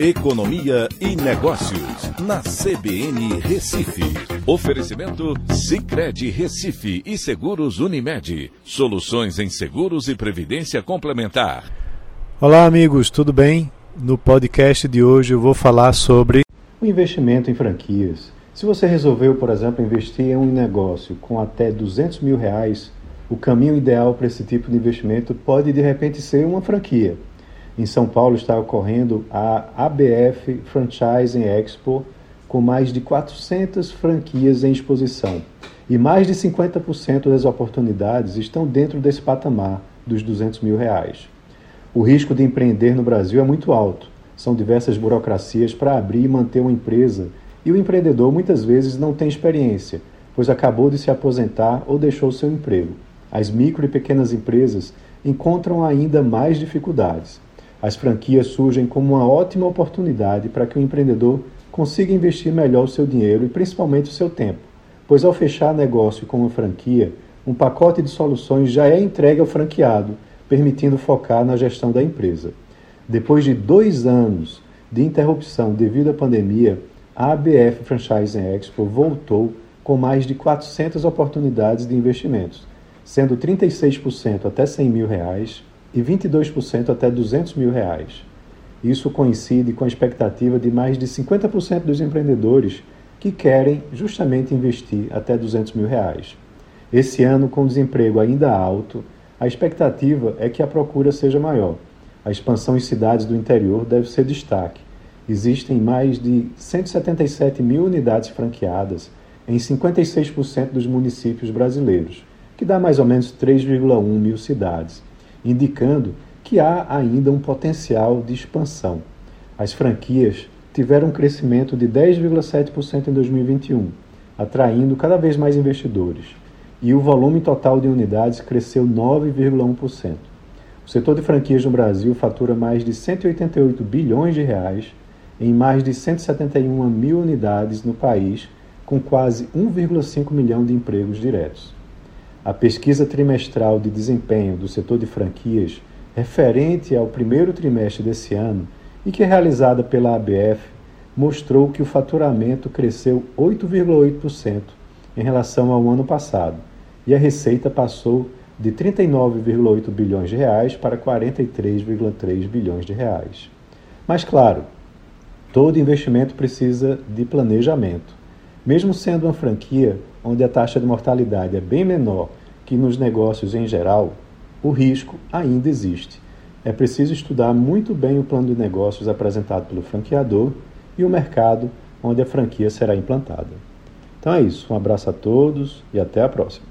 Economia e Negócios, na CBN Recife. Oferecimento Cicred Recife e Seguros Unimed. Soluções em seguros e previdência complementar. Olá, amigos, tudo bem? No podcast de hoje eu vou falar sobre o investimento em franquias. Se você resolveu, por exemplo, investir em um negócio com até 200 mil reais, o caminho ideal para esse tipo de investimento pode de repente ser uma franquia. Em São Paulo está ocorrendo a ABF Franchising Expo, com mais de 400 franquias em exposição. E mais de 50% das oportunidades estão dentro desse patamar dos 200 mil reais. O risco de empreender no Brasil é muito alto. São diversas burocracias para abrir e manter uma empresa e o empreendedor muitas vezes não tem experiência, pois acabou de se aposentar ou deixou seu emprego. As micro e pequenas empresas encontram ainda mais dificuldades. As franquias surgem como uma ótima oportunidade para que o empreendedor consiga investir melhor o seu dinheiro e principalmente o seu tempo, pois ao fechar negócio com uma franquia, um pacote de soluções já é entregue ao franqueado, permitindo focar na gestão da empresa. Depois de dois anos de interrupção devido à pandemia, a ABF Franchising Expo voltou com mais de 400 oportunidades de investimentos, sendo 36% até 100 mil reais e 22% até 200 mil reais. Isso coincide com a expectativa de mais de 50% dos empreendedores que querem justamente investir até 200 mil reais. Esse ano, com desemprego ainda alto, a expectativa é que a procura seja maior. A expansão em cidades do interior deve ser destaque. Existem mais de 177 mil unidades franqueadas em 56% dos municípios brasileiros, que dá mais ou menos 3,1 mil cidades indicando que há ainda um potencial de expansão. As franquias tiveram um crescimento de 10,7% em 2021, atraindo cada vez mais investidores, e o volume total de unidades cresceu 9,1%. O setor de franquias no Brasil fatura mais de 188 bilhões de reais em mais de 171 mil unidades no país, com quase 1,5 milhão de empregos diretos. A pesquisa trimestral de desempenho do setor de franquias, referente ao primeiro trimestre desse ano e que é realizada pela ABF, mostrou que o faturamento cresceu 8,8% em relação ao ano passado e a receita passou de 39,8 bilhões de reais para 43,3 bilhões de reais. Mas claro, todo investimento precisa de planejamento. Mesmo sendo uma franquia onde a taxa de mortalidade é bem menor que nos negócios em geral, o risco ainda existe. É preciso estudar muito bem o plano de negócios apresentado pelo franqueador e o mercado onde a franquia será implantada. Então é isso, um abraço a todos e até a próxima.